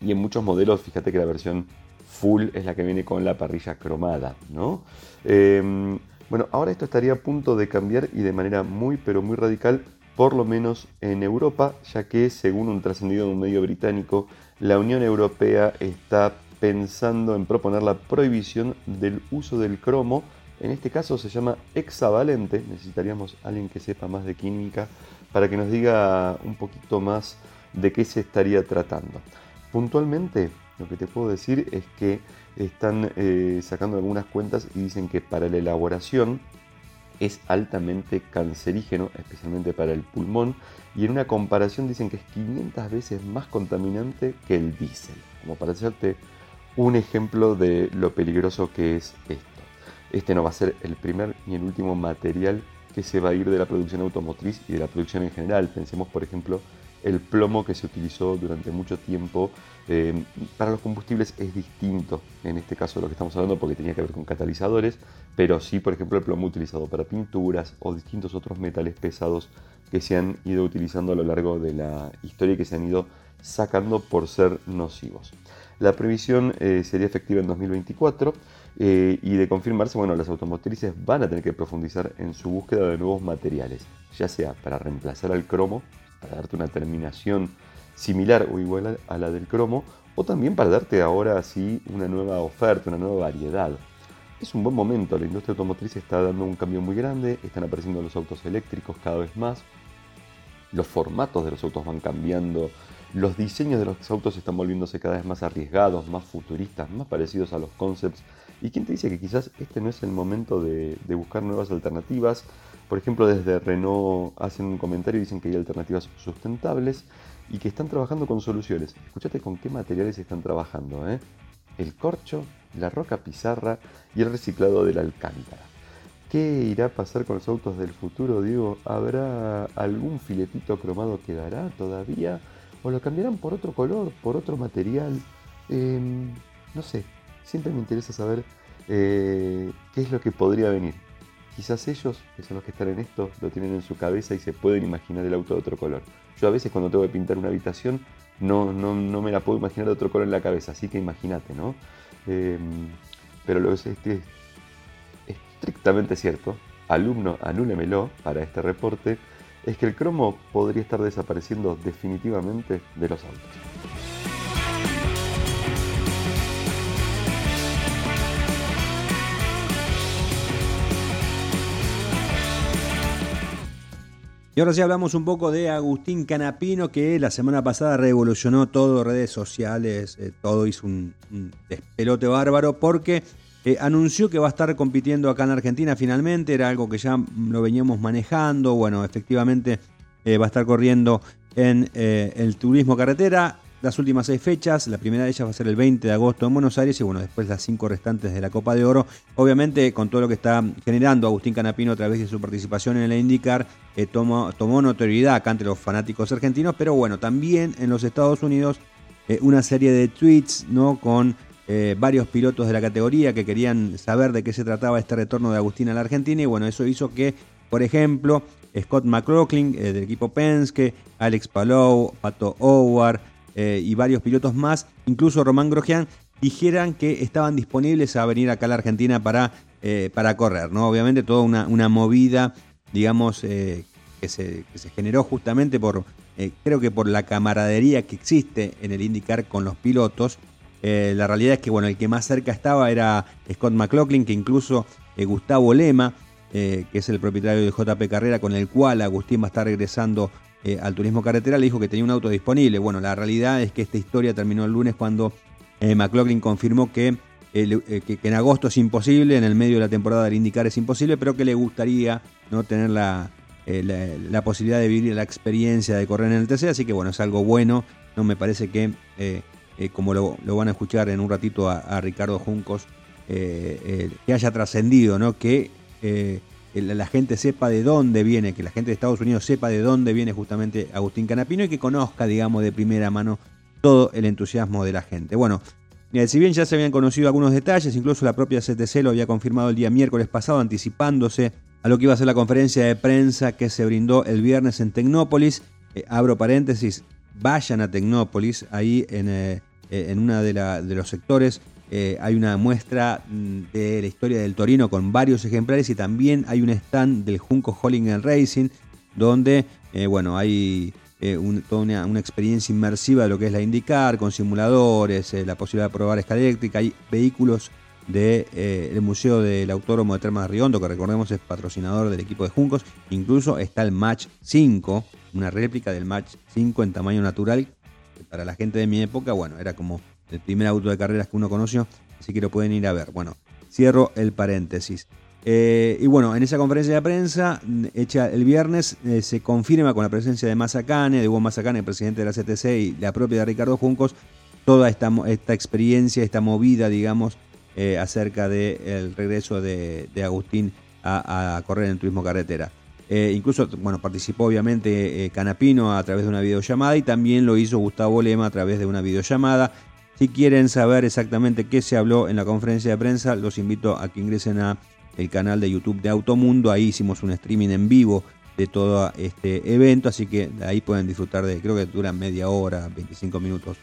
Y en muchos modelos, fíjate que la versión full es la que viene con la parrilla cromada, ¿no? Em, bueno, ahora esto estaría a punto de cambiar y de manera muy pero muy radical, por lo menos en Europa, ya que según un trascendido de un medio británico, la Unión Europea está pensando en proponer la prohibición del uso del cromo. En este caso se llama hexavalente. Necesitaríamos alguien que sepa más de química para que nos diga un poquito más de qué se estaría tratando. Puntualmente, lo que te puedo decir es que están eh, sacando algunas cuentas y dicen que para la elaboración es altamente cancerígeno, especialmente para el pulmón, y en una comparación dicen que es 500 veces más contaminante que el diésel, como para hacerte un ejemplo de lo peligroso que es esto. Este no va a ser el primer ni el último material que se va a ir de la producción automotriz y de la producción en general. Pensemos, por ejemplo, el plomo que se utilizó durante mucho tiempo eh, para los combustibles es distinto en este caso de lo que estamos hablando porque tenía que ver con catalizadores, pero sí, por ejemplo, el plomo utilizado para pinturas o distintos otros metales pesados que se han ido utilizando a lo largo de la historia y que se han ido sacando por ser nocivos. La previsión eh, sería efectiva en 2024 eh, y de confirmarse, bueno, las automotrices van a tener que profundizar en su búsqueda de nuevos materiales, ya sea para reemplazar al cromo, para darte una terminación similar o igual a la del cromo, o también para darte ahora así una nueva oferta, una nueva variedad. Es un buen momento, la industria automotriz está dando un cambio muy grande, están apareciendo los autos eléctricos cada vez más, los formatos de los autos van cambiando, los diseños de los autos están volviéndose cada vez más arriesgados, más futuristas, más parecidos a los concepts. ¿Y quién te dice que quizás este no es el momento de, buscar nuevas alternativas? Por ejemplo, desde Renault hacen un comentario y dicen que hay alternativas sustentables y que están trabajando con soluciones. Escuchate con qué materiales están trabajando. ¿eh? El corcho, la roca pizarra y el reciclado de la alcántara. ¿Qué irá a pasar con los autos del futuro? Digo, ¿habrá algún filetito cromado que dará todavía? ¿O lo cambiarán por otro color, por otro material? Em, no sé, siempre me interesa saber eh, qué es lo que podría venir. Quizás ellos, que son los que están en esto, lo tienen en su cabeza y se pueden imaginar el auto de otro color. Yo a veces cuando tengo que pintar una habitación no, no, no me la puedo imaginar de otro color en la cabeza, así que imagínate, ¿no? Em, pero lo que es, es estrictamente cierto, alumno, anúlemelo para este reporte, es que el cromo podría estar desapareciendo definitivamente de los autos. Y ahora sí hablamos un poco de Agustín Canapino, que la semana pasada revolucionó todo, redes sociales, eh, todo hizo un, despelote bárbaro, porque eh, anunció que va a estar compitiendo acá en Argentina finalmente, era algo que ya lo veníamos manejando, bueno, efectivamente eh, va a estar corriendo en el turismo carretera, las últimas seis fechas. La primera de ellas va a ser el 20 de agosto en Buenos Aires y bueno, después las cinco restantes de la Copa de Oro. Obviamente con todo lo que está generando Agustín Canapino a través de su participación en el IndyCar, eh, tomó, notoriedad acá entre los fanáticos argentinos, pero bueno, también en los Estados Unidos eh, una serie de tweets ¿no? con eh, varios pilotos de la categoría que querían saber de qué se trataba este retorno de Agustín a la Argentina y bueno, eso hizo que, por ejemplo, Scott McLaughlin del equipo Penske, Alex Palou, Pato Howard, eh, y varios pilotos más, incluso Román Grosjean, dijeran que estaban disponibles a venir acá a la Argentina para, eh, para correr. ¿no? Obviamente toda una, una movida, digamos, eh, que, se, que, se, generó justamente por, creo que por la camaradería que existe en el IndyCar con los pilotos. La realidad es que bueno, el que más cerca estaba era Scott McLaughlin, que incluso Gustavo Lema, que es el propietario de JP Carrera, con el cual Agustín va a estar regresando al turismo carretera, le dijo que tenía un auto disponible. Bueno, la realidad es que esta historia terminó el lunes cuando McLaughlin confirmó que que, en agosto es imposible, en el medio de la temporada del indicar es imposible, pero que le gustaría no tener la, eh, la, posibilidad de vivir la experiencia de correr en el TC, así que bueno, es algo bueno, no me parece que, eh, eh, como lo, van a escuchar en un ratito a, Ricardo Juncos, que haya trascendido, ¿no? que la gente sepa de dónde viene, que la gente de Estados Unidos sepa de dónde viene justamente Agustín Canapino y que conozca, digamos, de primera mano todo el entusiasmo de la gente. Bueno, si bien ya se habían conocido algunos detalles, incluso la propia CTC lo había confirmado el día miércoles pasado, anticipándose a lo que iba a ser la conferencia de prensa que se brindó el viernes en Tecnópolis. Eh, abro paréntesis, vayan a Tecnópolis, ahí en, eh, en uno de, de, los sectores eh, hay una muestra mm, de la historia del Torino con varios ejemplares y también hay un stand del Junco Hollingen Racing donde bueno, hay toda una, experiencia inmersiva de lo que es la IndyCar, con simuladores, la posibilidad de probar escala eléctrica, hay vehículos del eh, Museo del Autódromo de Termas de Riondo, que recordemos es patrocinador del equipo de Juncos. Incluso está el Match 5, una réplica del Match 5 en tamaño natural, para la gente de mi época, bueno, era como el primer auto de carreras que uno conoció, así que lo pueden ir a ver. Bueno, cierro el paréntesis. Eh, y bueno, en esa conferencia de prensa hecha el viernes eh, se confirma con la presencia de Mazacane, de Hugo Mazacane, el presidente de la CTC y la propia de Ricardo Juncos, toda esta, esta experiencia, esta movida, digamos, eh, acerca del regreso de, Agustín a, correr en turismo carretera. Incluso, bueno, participó obviamente Canapino a través de una videollamada y también lo hizo Gustavo Lema a través de una videollamada. Si quieren saber exactamente qué se habló en la conferencia de prensa, los invito a que ingresen a el canal de YouTube de Automundo. Ahí hicimos un streaming en vivo de todo este evento, así que ahí pueden disfrutar de, creo que dura media hora, 25 minutos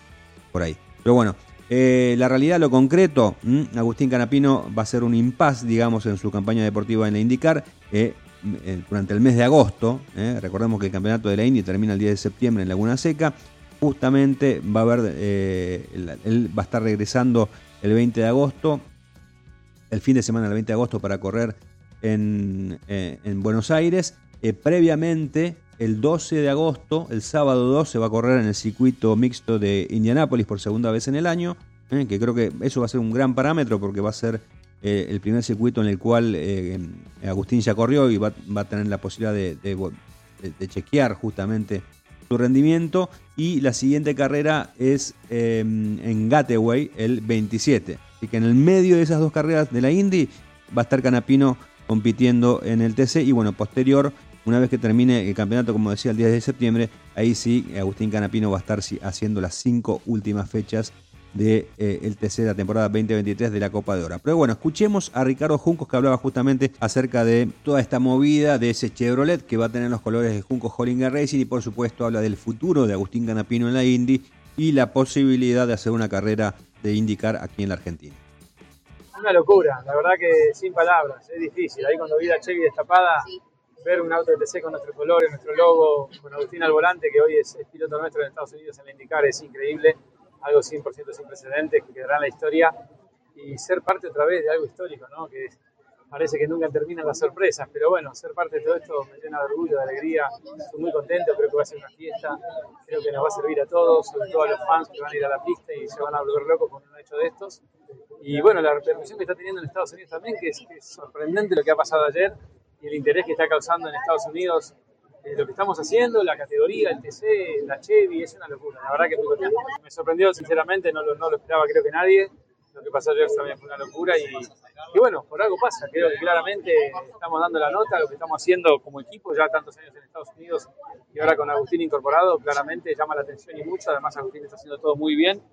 por ahí. Pero bueno, eh, la realidad, lo concreto, Agustín Canapino va a ser un impas, digamos, en su campaña deportiva en la IndyCar eh, eh, durante el mes de agosto. recordemos que el campeonato de la Indy termina el 10 de septiembre en Laguna Seca. Justamente va a haber, él va a estar regresando el 20 de agosto, el fin de semana del 20 de agosto para correr en, en Buenos Aires. previamente, el 12 de agosto, el sábado 2, se va a correr en el circuito mixto de Indianápolis por segunda vez en el año, ¿eh? que creo que eso va a ser un gran parámetro porque va a ser eh, el primer circuito en el cual eh, Agustín ya corrió y va, a tener la posibilidad de, chequear justamente su rendimiento. Y la siguiente carrera es en Gateway el 27. Así que en el medio de esas dos carreras de la Indy va a estar Canapino compitiendo en el TC y bueno, posterior una vez que termine el campeonato, como decía, el 10 de septiembre, ahí sí, Agustín Canapino va a estar haciendo las cinco últimas fechas del de, eh, TC de la temporada 2023 de la Copa de Oro. Pero bueno, escuchemos a Ricardo Juncos que hablaba justamente acerca de toda esta movida de ese Chevrolet que va a tener los colores de Juncos Hollinger Racing y por supuesto habla del futuro de Agustín Canapino en la Indy y la posibilidad de hacer una carrera de IndyCar aquí en la Argentina. Una locura, la verdad que sin palabras, es difícil. Ahí cuando vi la Chevy destapada, ver un auto de TC con nuestros colores, nuestro logo, con Agustín al volante, que hoy es, piloto nuestro en Estados Unidos en la IndyCar, es increíble, algo 100% sin precedentes que quedará en la historia y ser parte otra vez de algo histórico, ¿no? que parece que nunca terminan las sorpresas, pero bueno, ser parte de todo esto me llena de orgullo, de alegría, estoy muy contento, creo que va a ser una fiesta, creo que nos va a servir a todos, sobre todo a los fans que van a ir a la pista y se van a volver locos con un hecho de estos. Y bueno, la repercusión que está teniendo en Estados Unidos también, que es, que es sorprendente lo que ha pasado ayer, y el interés que está causando en Estados Unidos eh, lo que estamos haciendo, la categoría, el TC, la Chevy, es una locura. La verdad que muy contento. Me sorprendió, sinceramente, no lo, no lo esperaba creo que nadie. Lo que pasó ayer también fue una locura y, y, bueno, por algo pasa. Creo que claramente estamos dando la nota, lo que estamos haciendo como equipo, ya tantos años en Estados Unidos y ahora con Agustín incorporado, claramente llama la atención y mucho. Además, Agustín está haciendo todo muy bien.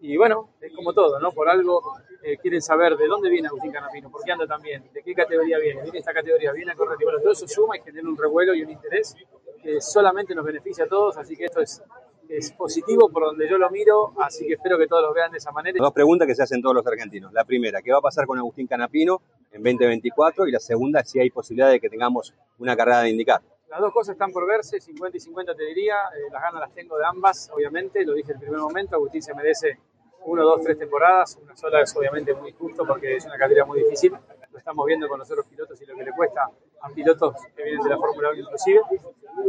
Y bueno, es como todo, ¿no? Por algo eh, quieren saber de dónde viene Agustín Canapino, por qué anda tan bien, de qué categoría viene, viene esta categoría, viene a correr. Y bueno, todo eso suma y genera un revuelo y un interés que solamente nos beneficia a todos, así que esto es, es positivo por donde yo lo miro, así que espero que todos lo vean de esa manera. Dos preguntas que se hacen todos los argentinos. La primera, ¿qué va a pasar con Agustín Canapino en 2024? Y la segunda, si hay posibilidad de que tengamos una carrera de indicar. Las dos cosas están por verse, 50 y 50 te diría, eh, las ganas las tengo de ambas, obviamente, lo dije en el primer momento, Agustín se merece uno, dos, tres temporadas. Una sola es obviamente muy justo porque es una categoría muy difícil. Lo estamos viendo con los otros pilotos y lo que le cuesta a pilotos que vienen de la Fórmula 1 inclusive.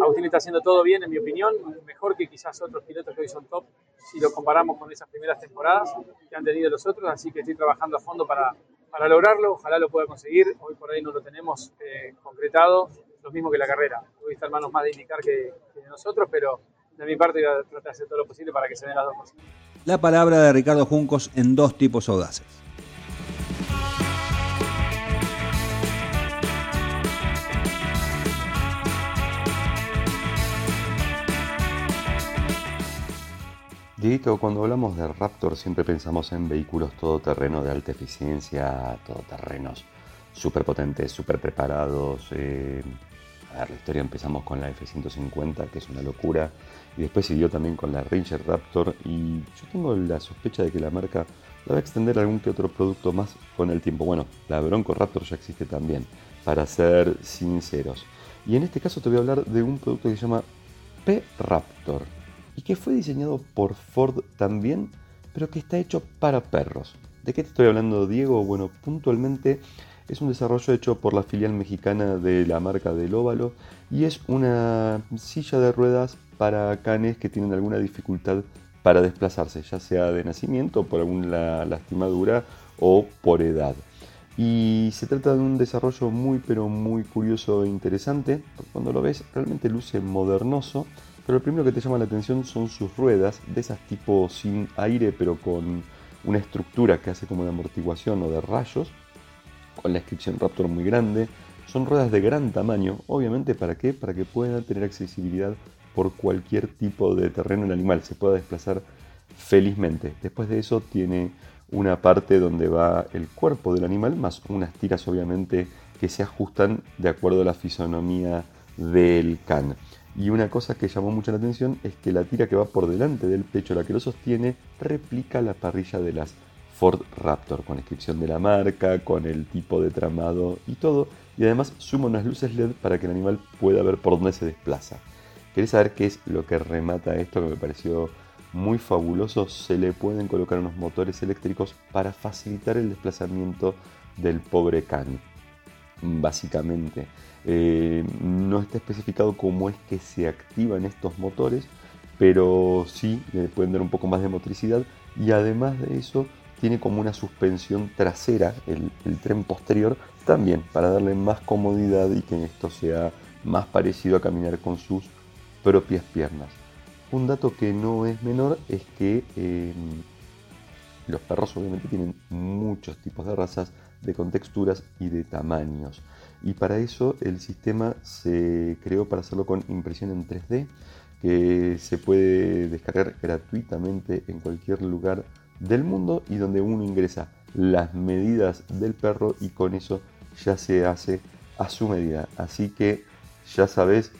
Agustín está haciendo todo bien, en mi opinión, mejor que quizás otros pilotos que hoy son top si lo comparamos con esas primeras temporadas que han tenido los otros. Así que estoy trabajando a fondo para, para lograrlo. Ojalá lo pueda conseguir. Hoy por ahí no lo tenemos eh, concretado, lo mismo que la carrera. Hoy está en manos más de indicar que, que de nosotros, pero de mi parte voy a tratar de hacer todo lo posible para que se den las dos cosas. La palabra de Ricardo Juncos en dos tipos audaces. Dieguito, cuando hablamos de Raptor siempre pensamos en vehículos todoterreno de alta eficiencia, todoterrenos súper potentes, súper preparados. Eh, a ver, la historia empezamos con la F-150, que es una locura, y después siguió también con la Ranger Raptor, y yo tengo la sospecha de que la marca la va a extender algún que otro producto más con el tiempo. Bueno, la Bronco Raptor ya existe también, para ser sinceros. Y en este caso te voy a hablar de un producto que se llama P-Raptor y que fue diseñado por Ford también, pero que está hecho para perros. ¿De qué te estoy hablando, Diego? Bueno, puntualmente es un desarrollo hecho por la filial mexicana de la marca del óvalo y es una silla de ruedas para canes que tienen alguna dificultad para desplazarse, ya sea de nacimiento, por alguna lastimadura o por edad. Y se trata de un desarrollo muy pero muy curioso e interesante, cuando lo ves realmente luce modernoso pero lo primero que te llama la atención son sus ruedas, de esas tipo sin aire, pero con una estructura que hace como de amortiguación o de rayos, la inscripción Raptor muy grande. Son ruedas de gran tamaño, obviamente para qué? Para que puedan tener accesibilidad por cualquier tipo de terreno el animal, se pueda desplazar felizmente. Después de eso tiene una parte donde va el cuerpo del animal, más unas tiras obviamente que se ajustan de acuerdo a la fisonomía del can. Y una cosa que llamó mucho la atención es que la tira que va por delante del pecho, la que lo sostiene, replica la parrilla de las Ford Raptor, con inscripción de la marca, con el tipo de tramado y todo. Y además suma unas luces LED para que el animal pueda ver por dónde se desplaza. ¿Querés saber qué es lo que remata esto que me pareció muy fabuloso? Se le pueden colocar unos motores eléctricos para facilitar el desplazamiento del pobre can. Básicamente. Eh, no está especificado cómo es que se activan estos motores, pero sí le pueden dar un poco más de motricidad y además de eso tiene como una suspensión trasera, el, tren posterior, también para darle más comodidad y que esto sea más parecido a caminar con sus propias piernas. Un dato que no es menor es que em, los perros obviamente tienen muchos tipos de razas, de contexturas y de tamaños y para eso el sistema se creó para hacerlo con impresión en 3D que se puede descargar gratuitamente en cualquier lugar del mundo y donde uno ingresa las medidas del perro y con eso ya se hace a su medida. Así que ya sabes,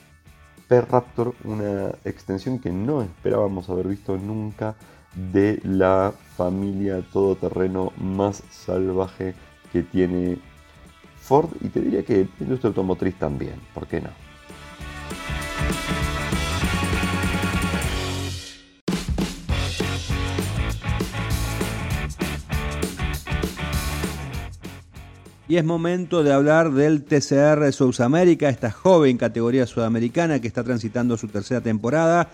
Raptor, una extensión que no esperábamos haber visto nunca de la familia todoterreno más salvaje que tiene Ford y te diría que industria automotriz también, ¿por qué no? Y es momento de hablar del TCR South America, esta joven categoría sudamericana que está transitando su tercera temporada.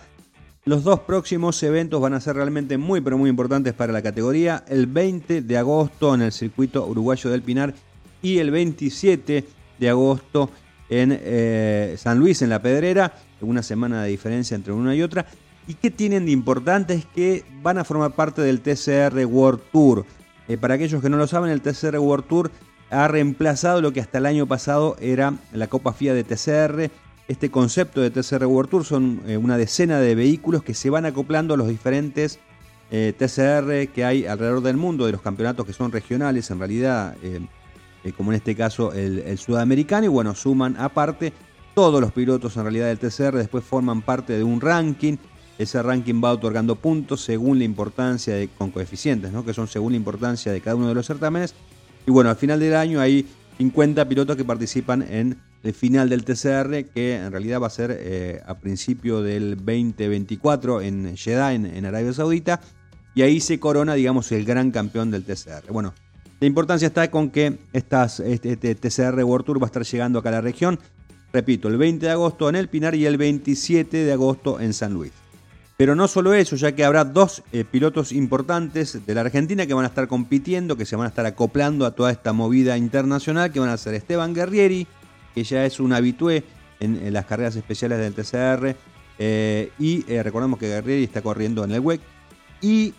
Los dos próximos eventos van a ser realmente muy pero muy importantes para la categoría. El 20 de agosto en el circuito uruguayo del Pinar y el 27 de agosto en eh, San Luis, en La Pedrera, una semana de diferencia entre una y otra. ¿Y qué tienen de importante? Es que van a formar parte del TCR World Tour. Eh, para aquellos que no lo saben, el TCR World Tour ha reemplazado lo que hasta el año pasado era la Copa FIA de TCR. Este concepto de TCR World Tour son eh, una decena de vehículos que se van acoplando a los diferentes TCR que hay alrededor del mundo, de los campeonatos que son regionales, en realidad eh, como en este caso el, sudamericano, y bueno, suman aparte todos los pilotos en realidad del TCR, después forman parte de un ranking, ese ranking va otorgando puntos según la importancia, con coeficientes, ¿no? que son según la importancia de cada uno de los certámenes, y bueno, al final del año hay 50 pilotos que participan en el final del TCR, que en realidad va a ser eh, a principio del 2024 en Jeddah, en, Arabia Saudita. y ahí se corona, digamos, el gran campeón del TCR. Bueno, la importancia está con que estas, este, este TCR World Tour va a estar llegando acá a la región, repito, el 20 de agosto en El Pinar y el 27 de agosto en San Luis. Pero no solo eso, ya que habrá dos eh, pilotos importantes de la Argentina que van a estar compitiendo, que se van a estar acoplando a toda esta movida internacional, que van a ser Esteban Guerrieri, que ya es un habitué en, las carreras especiales del TCR, eh, y eh, recordemos que Guerrieri está corriendo en el WEC, y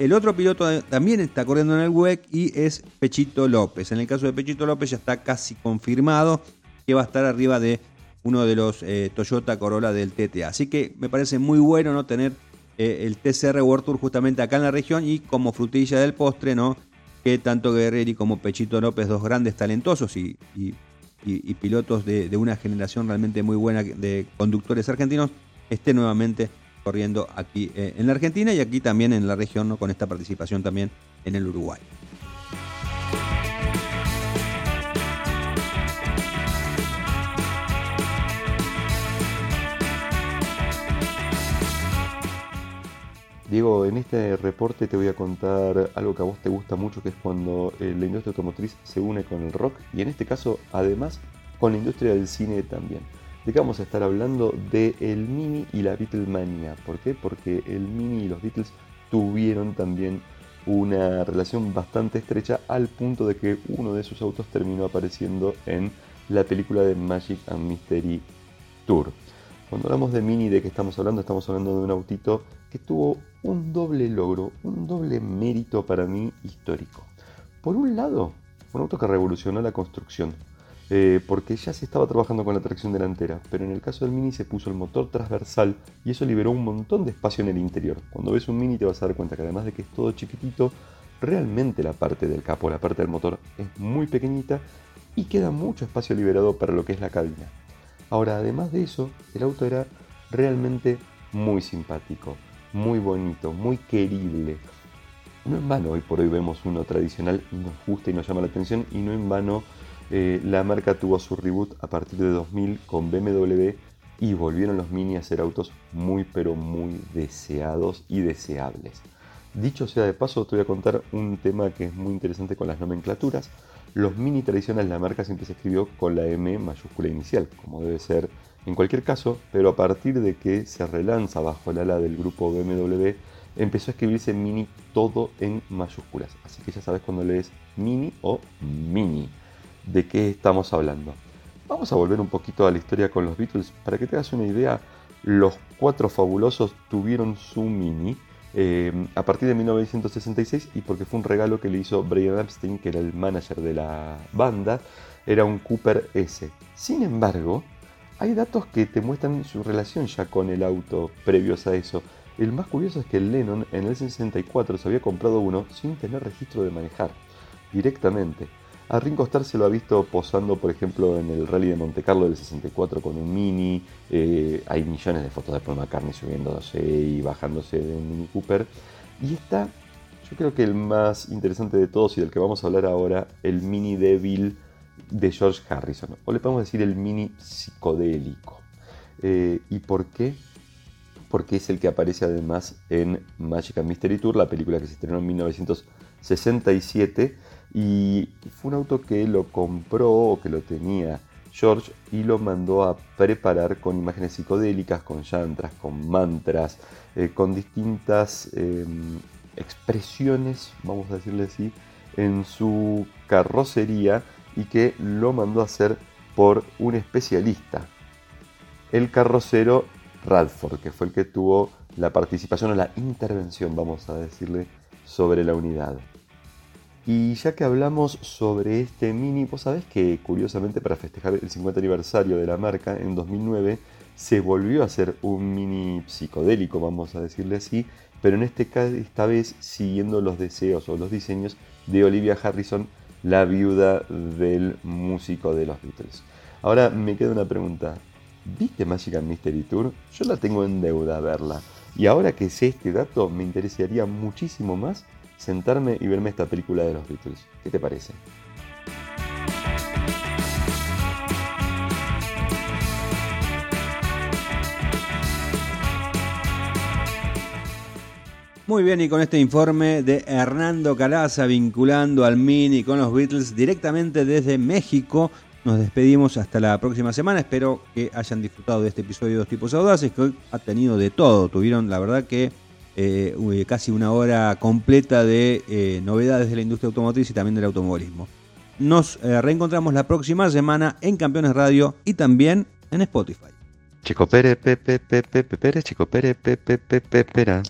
el otro piloto también está corriendo en el WEC y es Pechito López. En el caso de Pechito López ya está casi confirmado que va a estar arriba de uno de los eh, Toyota Corolla del TTA. Así que me parece muy bueno no tener eh, el TCR World Tour justamente acá en la región y como frutilla del postre, ¿no? Que tanto Guerreri como Pechito López, dos grandes talentosos y, pilotos de, una generación realmente muy buena de conductores argentinos, estén nuevamente corriendo aquí eh, en la Argentina y aquí también en la región, ¿no? Con esta participación también en el Uruguay. Diego, en este reporte te voy a contar algo que a vos te gusta mucho, que es cuando eh, la industria automotriz se une con el rock y en este caso además con la industria del cine también. De qué vamos a estar hablando de el Mini y la Beatlemania. ¿Por qué? Porque el Mini y los Beatles tuvieron también una relación bastante estrecha al punto de que uno de sus autos terminó apareciendo en la película de Magic and Mystery Tour. Cuando hablamos de Mini, ¿de qué estamos hablando? Estamos hablando de un autito que tuvo un doble logro, un doble mérito para mí histórico. Por un lado, un auto que revolucionó la construcción, eh, porque ya se estaba trabajando con la tracción delantera, pero en el caso del Mini se puso el motor transversal y eso liberó un montón de espacio en el interior. Cuando ves un Mini te vas a dar cuenta que además de que es todo chiquitito, realmente la parte del capo, la parte del motor es muy pequeñita y queda mucho espacio liberado para lo que es la cabina. Ahora, además de eso, el auto era realmente muy simpático, muy bonito, muy querible. No en vano hoy por hoy vemos uno tradicional y nos gusta y nos llama la atención y no en vano eh, la marca tuvo su reboot a partir de 2000 con BMW y volvieron los Mini a ser autos muy pero muy deseados y deseables. Dicho sea de paso, te voy a contar un tema que es muy interesante con las nomenclaturas. Los Mini tradicionales, la marca siempre se escribió con la M mayúscula inicial, como debe ser en cualquier caso, pero a partir de que se relanza bajo el ala del grupo BMW, empezó a escribirse Mini todo en mayúsculas. Así que ya sabes cuando lees Mini o Mini. ¿De qué estamos hablando? Vamos a volver un poquito a la historia con los Beatles. Para que te hagas una idea, los cuatro fabulosos tuvieron su Mini eh, a partir de 1966 y porque fue un regalo que le hizo Brian Epstein, que era el manager de la banda, era un Cooper S. Sin embargo, hay datos que te muestran su relación ya con el auto previos a eso. El más curioso es que Lennon en el 64 se había comprado uno sin tener registro de manejar, directamente. A Ringo Starr se lo ha visto posando, por ejemplo, en el Rally de Monte Carlo del 64 con un Mini. Eh, hay millones de fotos de Paul McCartney subiéndose y bajándose de un Mini Cooper. Y está, yo creo que el más interesante de todos y del que vamos a hablar ahora, el Mini Devil de George Harrison. O le podemos decir el Mini psicodélico. Eh, ¿Y por qué? Porque es el que aparece además en Magic and Mystery Tour, la película que se estrenó en 1967 y fue un auto que lo compró o que lo tenía George y lo mandó a preparar con imágenes psicodélicas, con yantras, con mantras, eh, con distintas em, expresiones, vamos a decirle así, en su carrocería y que lo mandó a hacer por un especialista, el carrocero Radford, que fue el que tuvo la participación o la intervención, vamos a decirle, sobre la unidad. Y ya que hablamos sobre este Mini, vos sabés que curiosamente para festejar el 50 aniversario de la marca en 2009 se volvió a hacer un Mini psicodélico, vamos a decirle así, pero en este caso esta vez siguiendo los deseos o los diseños de Olivia Harrison, la viuda del músico de los Beatles. Ahora me queda una pregunta. ¿Viste Magic Mystery Tour? Yo la tengo en deuda a verla. Y ahora que sé este dato, me interesaría muchísimo más sentarme y verme esta película de los Beatles. ¿Qué te parece? Muy bien, y con este informe de Hernando Calaza vinculando al Mini con los Beatles directamente desde México, nos despedimos hasta la próxima semana. Espero que hayan disfrutado de este episodio de Dos Tipos Audaces, que hoy ha tenido de todo. Tuvieron, la verdad, que eh, casi una hora completa de eh, novedades de la industria automotriz y también del automovilismo. Nos eh, reencontramos la próxima semana en Campeones Radio y también en Spotify. Chico Pérez, Pepe, Pepe, Pérez, Chico Pérez, Pepe, Pepe, Pera.